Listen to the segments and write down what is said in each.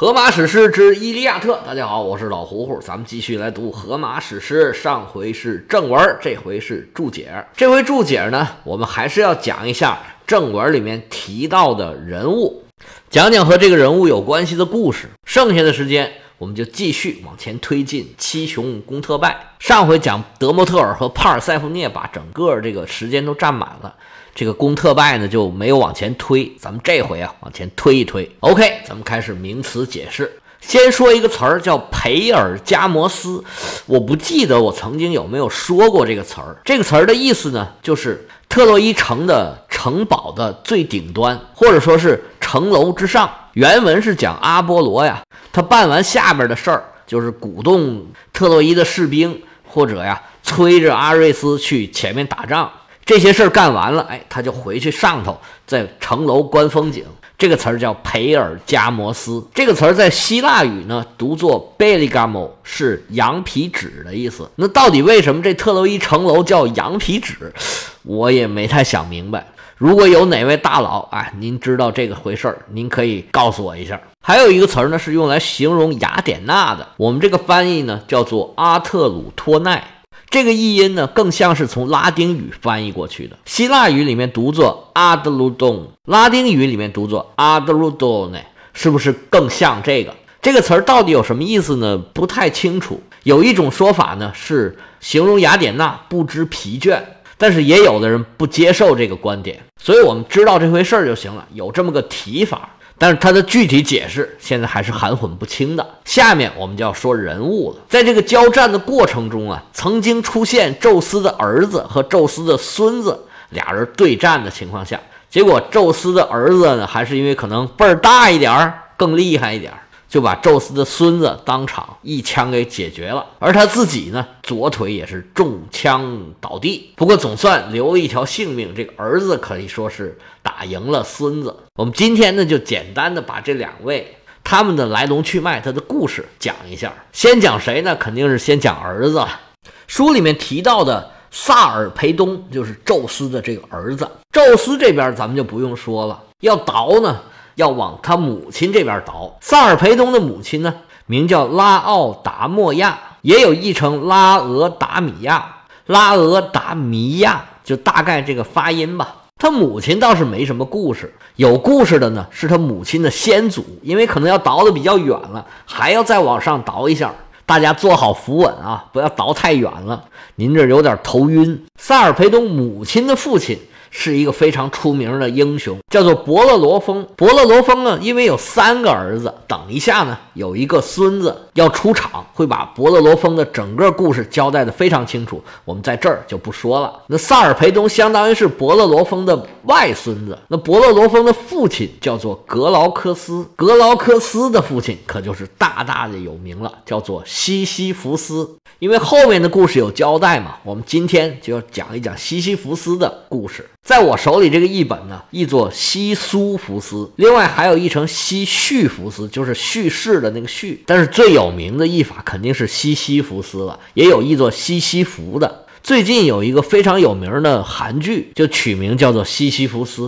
荷马史诗之《伊利亚特》，大家好，我是老胡胡，咱们继续来读荷马史诗。上回是正文，这回是注解。这回注解呢，我们还是要讲一下正文里面提到的人物，讲讲和这个人物有关系的故事。剩下的时间，我们就继续往前推进。七雄攻特拜，上回讲德莫特尔和帕尔塞夫涅，把整个这个时间都占满了。这个攻特拜呢就没有往前推，咱们这回啊往前推一推。OK，咱们开始名词解释。先说一个词儿叫培尔加摩斯，我不记得我曾经有没有说过这个词儿。这个词儿的意思呢，就是特洛伊城的城堡的最顶端，或者说是城楼之上。原文是讲阿波罗呀，他办完下边的事儿，就是鼓动特洛伊的士兵，或者呀催着阿瑞斯去前面打仗。这些事儿干完了，哎，他就回去上头，在城楼观风景。这个词儿叫培尔加摩斯。这个词儿在希腊语呢，读作 beligamo，是羊皮纸的意思。那到底为什么这特洛伊城楼叫羊皮纸？我也没太想明白。如果有哪位大佬，哎，您知道这个回事儿，您可以告诉我一下。还有一个词儿呢，是用来形容雅典娜的。我们这个翻译呢，叫做阿特鲁托奈。这个译音呢，更像是从拉丁语翻译过去的。希腊语里面读作阿德鲁东，拉丁语里面读作阿德鲁多呢，是不是更像这个？这个词儿到底有什么意思呢？不太清楚。有一种说法呢，是形容雅典娜不知疲倦，但是也有的人不接受这个观点。所以我们知道这回事儿就行了，有这么个提法。但是它的具体解释现在还是含混不清的。下面我们就要说人物了。在这个交战的过程中啊，曾经出现宙斯的儿子和宙斯的孙子俩人对战的情况下，结果宙斯的儿子呢，还是因为可能辈儿大一点儿，更厉害一点儿。就把宙斯的孙子当场一枪给解决了，而他自己呢，左腿也是中枪倒地。不过总算留了一条性命，这个儿子可以说是打赢了孙子。我们今天呢，就简单的把这两位他们的来龙去脉、他的故事讲一下。先讲谁呢？肯定是先讲儿子。书里面提到的萨尔培东就是宙斯的这个儿子。宙斯这边咱们就不用说了，要倒呢。要往他母亲这边倒。萨尔培东的母亲呢，名叫拉奥达莫亚，也有译成拉俄达米亚、拉俄达米亚，就大概这个发音吧。他母亲倒是没什么故事，有故事的呢是他母亲的先祖，因为可能要倒的比较远了，还要再往上倒一下。大家坐好扶稳啊，不要倒太远了，您这有点头晕。萨尔培东母亲的父亲。是一个非常出名的英雄，叫做伯乐罗峰。伯乐罗峰呢，因为有三个儿子，等一下呢，有一个孙子要出场，会把伯乐罗峰的整个故事交代的非常清楚。我们在这儿就不说了。那萨尔培东相当于是伯乐罗峰的外孙子。那伯乐罗峰的父亲叫做格劳科斯，格劳科斯的父亲可就是大大的有名了，叫做西西弗斯。因为后面的故事有交代嘛，我们今天就要讲一讲西西弗斯的故事。在我手里这个译本呢，译作西苏福斯，另外还有译成西叙福斯，就是叙事的那个叙。但是最有名的译法肯定是西西福斯了，也有译作西西弗的。最近有一个非常有名的韩剧，就取名叫做《西西弗斯》。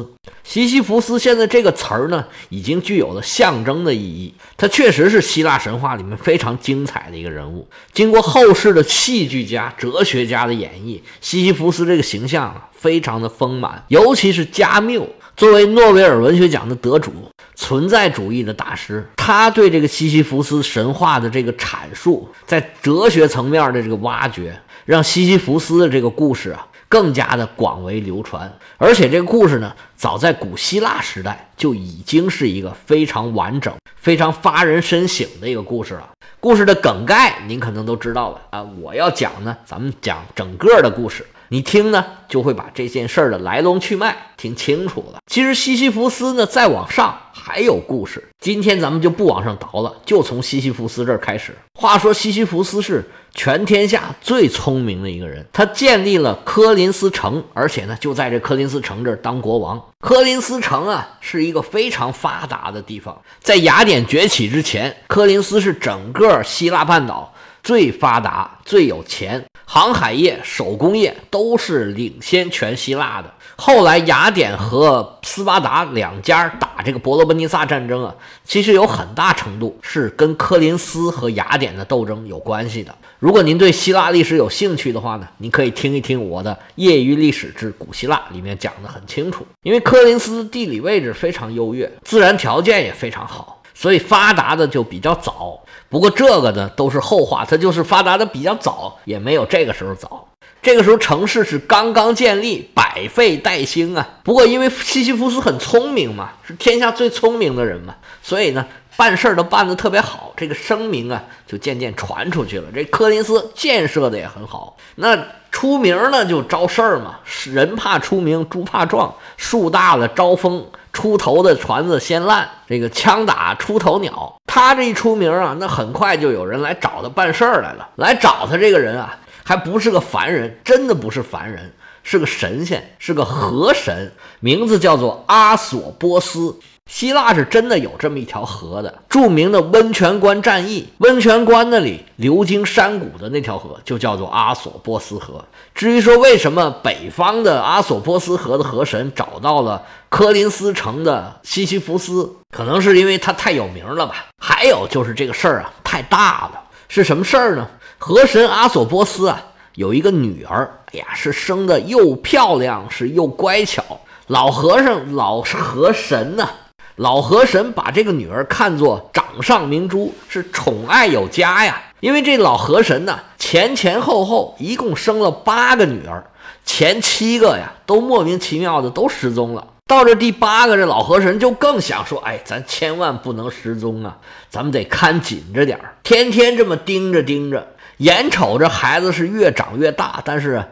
西西弗斯现在这个词儿呢，已经具有了象征的意义。他确实是希腊神话里面非常精彩的一个人物。经过后世的戏剧家、哲学家的演绎，西西弗斯这个形象啊，非常的丰满。尤其是加缪作为诺贝尔文学奖的得主、存在主义的大师，他对这个西西弗斯神话的这个阐述，在哲学层面的这个挖掘。让西西弗斯的这个故事啊更加的广为流传，而且这个故事呢，早在古希腊时代就已经是一个非常完整、非常发人深省的一个故事了。故事的梗概您可能都知道了啊，我要讲呢，咱们讲整个的故事。你听呢，就会把这件事儿的来龙去脉听清楚了。其实西西弗斯呢，再往上还有故事。今天咱们就不往上倒了，就从西西弗斯这儿开始。话说西西弗斯是全天下最聪明的一个人，他建立了科林斯城，而且呢，就在这科林斯城这儿当国王。科林斯城啊，是一个非常发达的地方。在雅典崛起之前，科林斯是整个希腊半岛。最发达、最有钱，航海业、手工业都是领先全希腊的。后来雅典和斯巴达两家打这个伯罗奔尼撒战争啊，其实有很大程度是跟科林斯和雅典的斗争有关系的。如果您对希腊历史有兴趣的话呢，您可以听一听我的《业余历史之古希腊》，里面讲的很清楚。因为科林斯地理位置非常优越，自然条件也非常好，所以发达的就比较早。不过这个呢都是后话，它就是发达的比较早，也没有这个时候早。这个时候城市是刚刚建立，百废待兴啊。不过因为西西弗斯很聪明嘛，是天下最聪明的人嘛，所以呢办事儿都办得特别好，这个声名啊就渐渐传出去了。这柯林斯建设的也很好，那出名呢就招事儿嘛，人怕出名，猪怕壮，树大了招风，出头的船子先烂，这个枪打出头鸟。他这一出名啊，那很快就有人来找他办事儿来了。来找他这个人啊。还不是个凡人，真的不是凡人，是个神仙，是个河神，名字叫做阿索波斯。希腊是真的有这么一条河的，著名的温泉关战役，温泉关那里流经山谷的那条河就叫做阿索波斯河。至于说为什么北方的阿索波斯河的河神找到了科林斯城的西西弗斯，可能是因为他太有名了吧？还有就是这个事儿啊太大了，是什么事儿呢？河神阿索波斯啊，有一个女儿，哎呀，是生的又漂亮，是又乖巧。老和尚，老河神呢，老河神把这个女儿看作掌上明珠，是宠爱有加呀。因为这老河神呢，前前后后一共生了八个女儿，前七个呀都莫名其妙的都失踪了。到这第八个，这老河神就更想说，哎，咱千万不能失踪啊，咱们得看紧着点儿，天天这么盯着盯着。眼瞅着孩子是越长越大，但是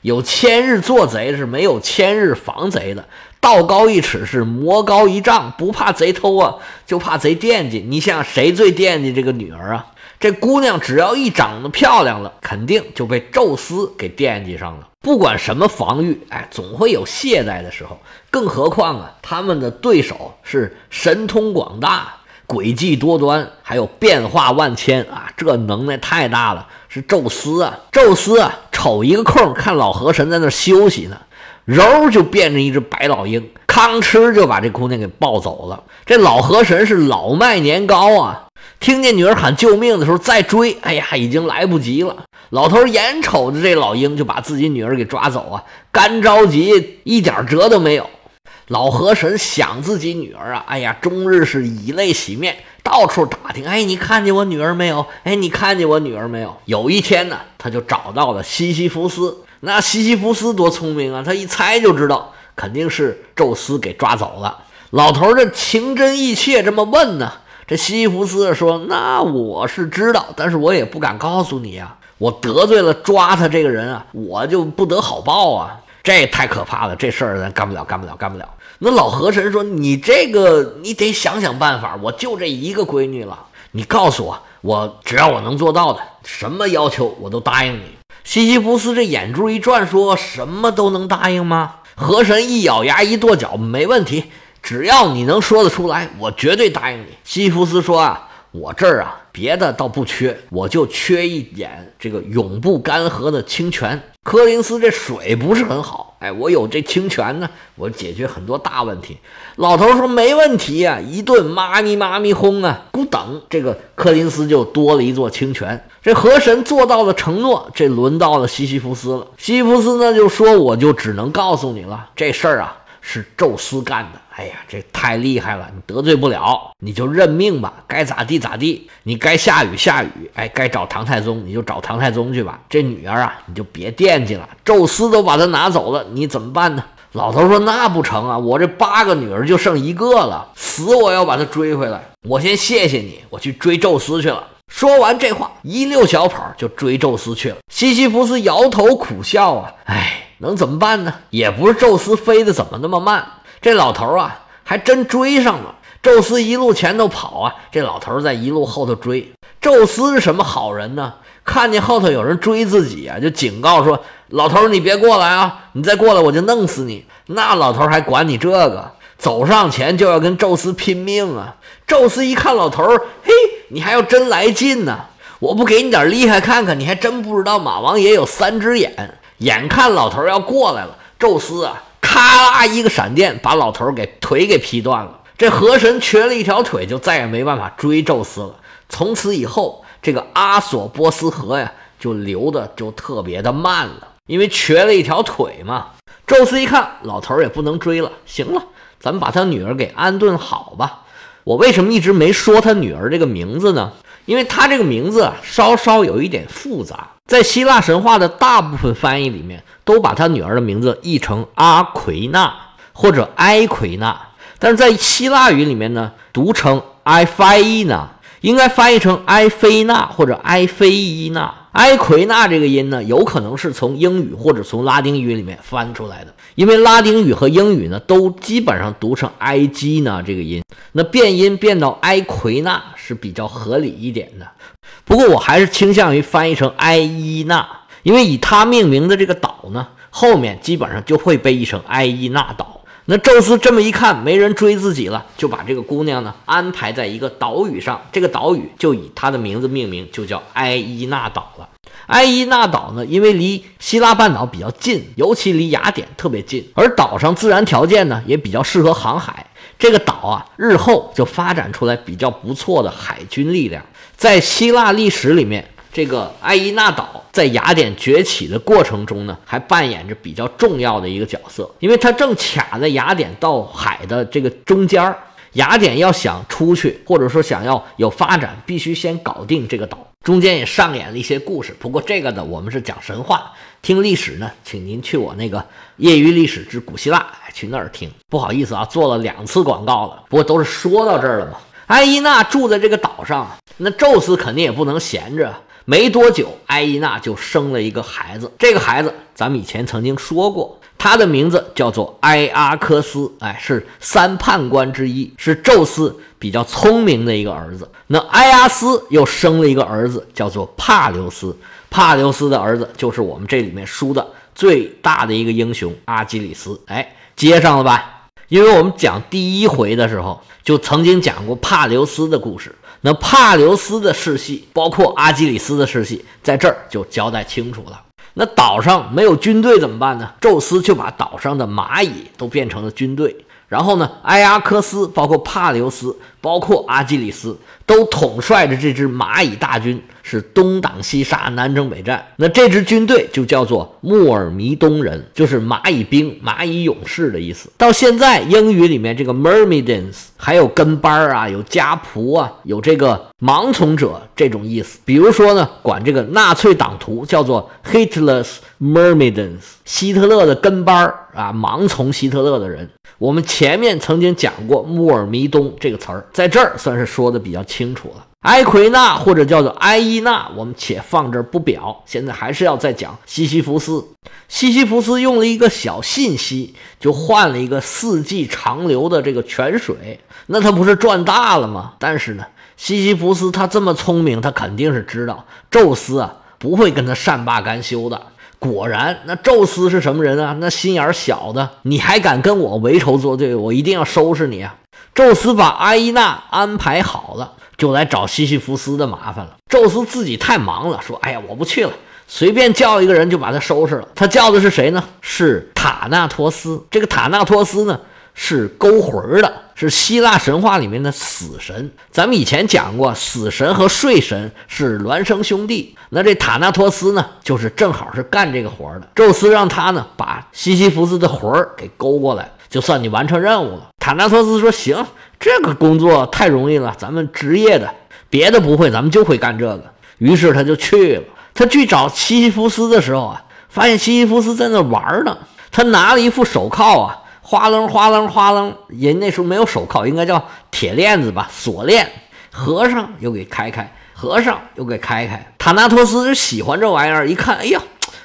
有千日做贼是没有千日防贼的。道高一尺是魔高一丈，不怕贼偷啊，就怕贼惦记。你想谁最惦记这个女儿啊？这姑娘只要一长得漂亮了，肯定就被宙斯给惦记上了。不管什么防御，哎，总会有懈怠的时候。更何况啊，他们的对手是神通广大。诡计多端，还有变化万千啊！这能耐太大了，是宙斯啊！宙斯啊，瞅一个空，看老河神在那休息呢，揉就变成一只白老鹰，吭哧就把这姑娘给抱走了。这老河神是老迈年高啊，听见女儿喊救命的时候再追，哎呀，已经来不及了。老头眼瞅着这老鹰就把自己女儿给抓走啊，干着急，一点辙都没有。老河神想自己女儿啊，哎呀，终日是以泪洗面，到处打听。哎，你看见我女儿没有？哎，你看见我女儿没有？有一天呢，他就找到了西西弗斯。那西西弗斯多聪明啊，他一猜就知道，肯定是宙斯给抓走了。老头这情真意切这么问呢，这西西弗斯说：“那我是知道，但是我也不敢告诉你啊，我得罪了抓他这个人啊，我就不得好报啊。”这太可怕了，这事儿咱干不了，干不了，干不了。那老河神说：“你这个，你得想想办法。我就这一个闺女了，你告诉我，我只要我能做到的，什么要求我都答应你。”西西弗斯这眼珠一转，说什么都能答应吗？河神一咬牙一跺脚，没问题，只要你能说得出来，我绝对答应你。西西弗斯说：“啊，我这儿啊，别的倒不缺，我就缺一点这个永不干涸的清泉。”柯林斯这水不是很好，哎，我有这清泉呢，我解决很多大问题。老头说没问题呀，一顿妈咪妈咪轰啊，咕等这个柯林斯就多了一座清泉。这河神做到了承诺，这轮到了西西弗斯了。西西弗斯呢就说，我就只能告诉你了，这事儿啊是宙斯干的。哎呀，这太厉害了！你得罪不了，你就认命吧，该咋地咋地。你该下雨下雨，哎，该找唐太宗你就找唐太宗去吧。这女儿啊，你就别惦记了。宙斯都把她拿走了，你怎么办呢？老头说：“那不成啊，我这八个女儿就剩一个了，死我要把她追回来。我先谢谢你，我去追宙斯去了。”说完这话，一溜小跑就追宙斯去了。西西弗斯摇头苦笑啊，哎，能怎么办呢？也不是宙斯飞得怎么那么慢。这老头啊，还真追上了。宙斯一路前头跑啊，这老头在一路后头追。宙斯是什么好人呢？看见后头有人追自己啊，就警告说：“老头，你别过来啊！你再过来，我就弄死你。”那老头还管你这个？走上前就要跟宙斯拼命啊！宙斯一看老头，嘿，你还要真来劲呢！我不给你点厉害看看，你还真不知道马王爷有三只眼。眼看老头要过来了，宙斯啊！啦一个闪电，把老头给腿给劈断了。这河神瘸了一条腿，就再也没办法追宙斯了。从此以后，这个阿索波斯河呀，就流的就特别的慢了，因为瘸了一条腿嘛。宙斯一看，老头也不能追了，行了，咱们把他女儿给安顿好吧。我为什么一直没说他女儿这个名字呢？因为他这个名字，稍稍有一点复杂。在希腊神话的大部分翻译里面，都把他女儿的名字译成阿奎娜或者埃奎娜，但是在希腊语里面呢，读成埃菲伊娜，应该翻译成埃菲娜或者埃菲伊娜。埃奎娜这个音呢，有可能是从英语或者从拉丁语里面翻出来的，因为拉丁语和英语呢，都基本上读成埃基娜这个音，那变音变到埃奎娜是比较合理一点的。不过我还是倾向于翻译成埃伊娜，因为以它命名的这个岛呢，后面基本上就会被译成埃伊娜岛。那宙斯这么一看，没人追自己了，就把这个姑娘呢安排在一个岛屿上，这个岛屿就以她的名字命名，就叫埃伊娜岛了。埃伊纳岛呢，因为离希腊半岛比较近，尤其离雅典特别近，而岛上自然条件呢也比较适合航海，这个岛啊日后就发展出来比较不错的海军力量，在希腊历史里面。这个埃伊纳岛在雅典崛起的过程中呢，还扮演着比较重要的一个角色，因为它正卡在雅典到海的这个中间儿。雅典要想出去，或者说想要有发展，必须先搞定这个岛。中间也上演了一些故事，不过这个呢，我们是讲神话，听历史呢，请您去我那个业余历史之古希腊，去那儿听。不好意思啊，做了两次广告了，不过都是说到这儿了嘛。埃伊娜住在这个岛上，那宙斯肯定也不能闲着。没多久，埃伊娜就生了一个孩子。这个孩子，咱们以前曾经说过，他的名字叫做埃阿克斯，哎，是三判官之一，是宙斯比较聪明的一个儿子。那埃阿斯又生了一个儿子，叫做帕留斯。帕留斯的儿子就是我们这里面输的最大的一个英雄阿基里斯。哎，接上了吧？因为我们讲第一回的时候，就曾经讲过帕留斯的故事。那帕留斯的世系，包括阿基里斯的世系，在这儿就交代清楚了。那岛上没有军队怎么办呢？宙斯就把岛上的蚂蚁都变成了军队，然后呢，埃阿克斯、包括帕留斯、包括阿基里斯，都统帅着这支蚂蚁大军。是东挡西杀，南征北战。那这支军队就叫做穆尔弥东人，就是蚂蚁兵、蚂蚁勇士的意思。到现在，英语里面这个 Myrmidons 还有跟班啊，有家仆啊，有这个盲从者这种意思。比如说呢，管这个纳粹党徒叫做 Hitler's Myrmidons，希特勒的跟班啊，盲从希特勒的人。我们前面曾经讲过穆尔弥东这个词儿，在这儿算是说的比较清楚了。埃奎纳或者叫做埃伊纳，我们且放这儿不表。现在还是要再讲西西弗斯。西西弗斯用了一个小信息，就换了一个四季长流的这个泉水，那他不是赚大了吗？但是呢，西西弗斯他这么聪明，他肯定是知道宙斯啊不会跟他善罢甘休的。果然，那宙斯是什么人啊？那心眼小的，你还敢跟我为仇作对？我一定要收拾你啊！宙斯把阿依娜安排好了。就来找西西弗斯的麻烦了。宙斯自己太忙了，说：“哎呀，我不去了，随便叫一个人就把他收拾了。”他叫的是谁呢？是塔纳托斯。这个塔纳托斯呢，是勾魂的，是希腊神话里面的死神。咱们以前讲过，死神和睡神是孪生兄弟。那这塔纳托斯呢，就是正好是干这个活的。宙斯让他呢，把西西弗斯的魂儿给勾过来，就算你完成任务了。塔纳托斯说：“行。”这个工作太容易了，咱们职业的别的不会，咱们就会干这个。于是他就去了。他去找西西弗斯的时候啊，发现西西弗斯在那玩呢。他拿了一副手铐啊，哗楞哗楞哗楞，人那时候没有手铐，应该叫铁链子吧，锁链。合上又给开开，合上又给开开。塔纳托斯就喜欢这玩意儿，一看，哎呀，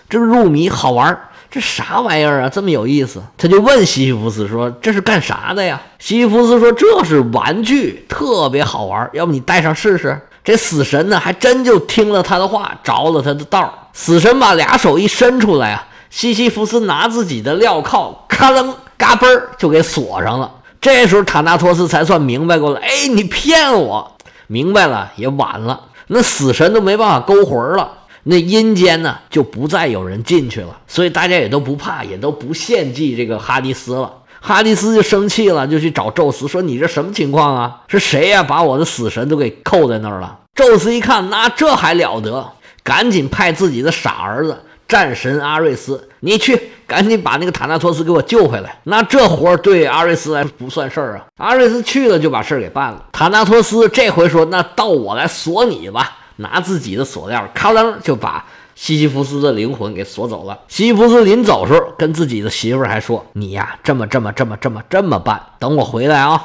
这入迷，好玩。这啥玩意儿啊，这么有意思？他就问西西弗斯说：“这是干啥的呀？”西西弗斯说：“这是玩具，特别好玩，要不你戴上试试？”这死神呢，还真就听了他的话，着了他的道。死神把俩手一伸出来啊，西西弗斯拿自己的镣铐，咔楞嘎嘣儿就给锁上了。这时候塔纳托斯才算明白过来：“哎，你骗我！”明白了也晚了，那死神都没办法勾魂了。那阴间呢就不再有人进去了，所以大家也都不怕，也都不献祭这个哈迪斯了。哈迪斯就生气了，就去找宙斯说：“你这什么情况啊？是谁呀？把我的死神都给扣在那儿了？”宙斯一看，那这还了得，赶紧派自己的傻儿子战神阿瑞斯，你去赶紧把那个塔纳托斯给我救回来。那这活儿对阿瑞斯来说不算事儿啊。阿瑞斯去了就把事儿给办了。塔纳托斯这回说：“那到我来锁你吧。”拿自己的锁链，咔噔就把。西西弗斯的灵魂给锁走了。西西弗斯临走时候，跟自己的媳妇儿还说：“你呀，这么这么这么这么这么办，等我回来啊。”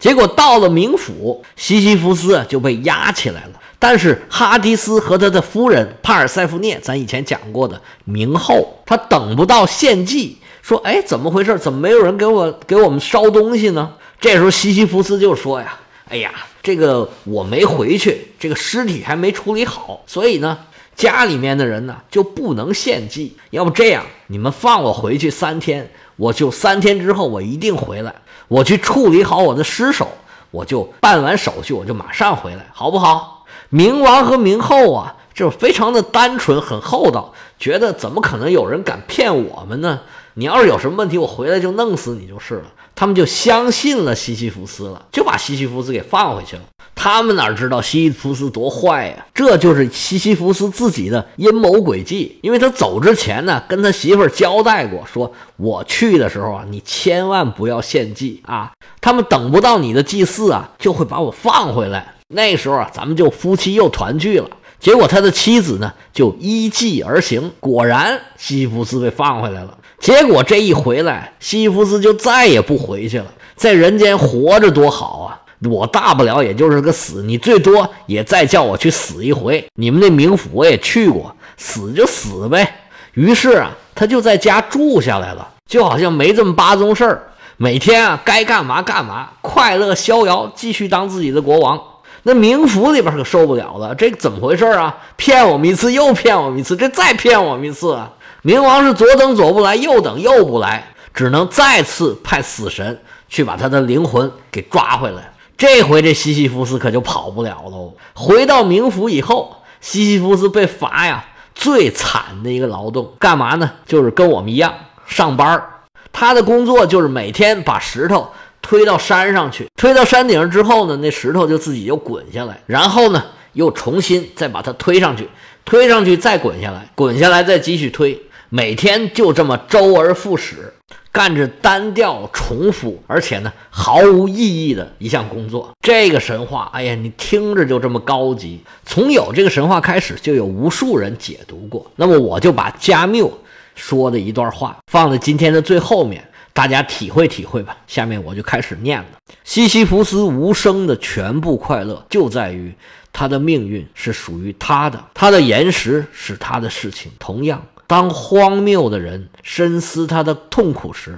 结果到了冥府，西西弗斯就被压起来了。但是哈迪斯和他的夫人帕尔塞福涅，咱以前讲过的冥后，他等不到献祭，说：“哎，怎么回事？怎么没有人给我给我们烧东西呢？”这时候西西弗斯就说：“呀，哎呀，这个我没回去，这个尸体还没处理好，所以呢。”家里面的人呢就不能献祭，要不这样，你们放我回去三天，我就三天之后我一定回来，我去处理好我的尸首，我就办完手续，我就马上回来，好不好？冥王和冥后啊，就非常的单纯，很厚道，觉得怎么可能有人敢骗我们呢？你要是有什么问题，我回来就弄死你就是了。他们就相信了西西弗斯了，就把西西弗斯给放回去了。他们哪知道西西弗斯多坏呀？这就是西西弗斯自己的阴谋诡计。因为他走之前呢，跟他媳妇儿交代过，说我去的时候啊，你千万不要献祭啊。他们等不到你的祭祀啊，就会把我放回来。那时候啊，咱们就夫妻又团聚了。结果他的妻子呢，就依计而行，果然西西弗斯被放回来了。结果这一回来，西弗斯就再也不回去了，在人间活着多好啊！我大不了也就是个死，你最多也再叫我去死一回。你们那冥府我也去过，死就死呗。于是啊，他就在家住下来了，就好像没这么八宗事儿，每天啊该干嘛干嘛，快乐逍遥，继续当自己的国王。那冥府里边可受不了了，这怎么回事啊？骗我们一次又骗我们一次，这再骗我们一次！冥王是左等左不来，右等右不来，只能再次派死神去把他的灵魂给抓回来。这回这西西弗斯可就跑不了喽。回到冥府以后，西西弗斯被罚呀，最惨的一个劳动干嘛呢？就是跟我们一样上班他的工作就是每天把石头推到山上去，推到山顶上之后呢，那石头就自己又滚下来，然后呢又重新再把它推上去，推上去再滚下来，滚下来再继续推。每天就这么周而复始，干着单调、重复，而且呢毫无意义的一项工作。这个神话，哎呀，你听着就这么高级。从有这个神话开始，就有无数人解读过。那么我就把加缪说的一段话放在今天的最后面，大家体会体会吧。下面我就开始念了：西西弗斯无声的全部快乐，就在于他的命运是属于他的，他的岩石是他的事情。同样。当荒谬的人深思他的痛苦时，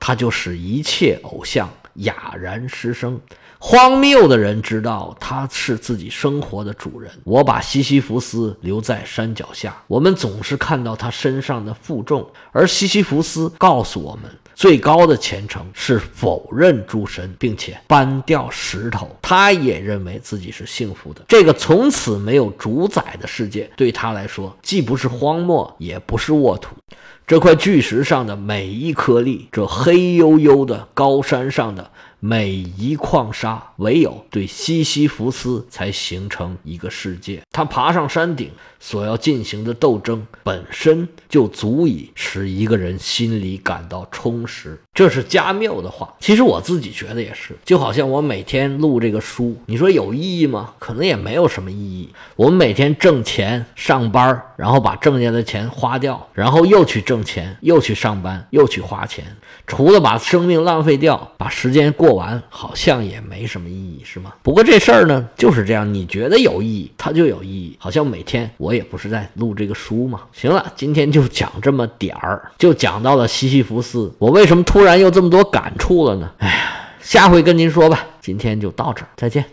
他就使一切偶像哑然失声。荒谬的人知道他是自己生活的主人。我把西西弗斯留在山脚下，我们总是看到他身上的负重，而西西弗斯告诉我们。最高的虔诚是否认诸神，并且搬掉石头。他也认为自己是幸福的。这个从此没有主宰的世界，对他来说既不是荒漠，也不是沃土。这块巨石上的每一颗粒，这黑黝黝的高山上的。每一矿沙，唯有对西西弗斯才形成一个世界。他爬上山顶所要进行的斗争，本身就足以使一个人心里感到充实。这是加缪的话。其实我自己觉得也是，就好像我每天录这个书，你说有意义吗？可能也没有什么意义。我们每天挣钱上班，然后把挣下的钱花掉，然后又去挣钱，又去上班，又去花钱，除了把生命浪费掉，把时间过。完好像也没什么意义，是吗？不过这事儿呢就是这样，你觉得有意义，它就有意义。好像每天我也不是在录这个书嘛。行了，今天就讲这么点儿，就讲到了西西弗斯。我为什么突然又这么多感触了呢？哎呀，下回跟您说吧。今天就到这儿，再见。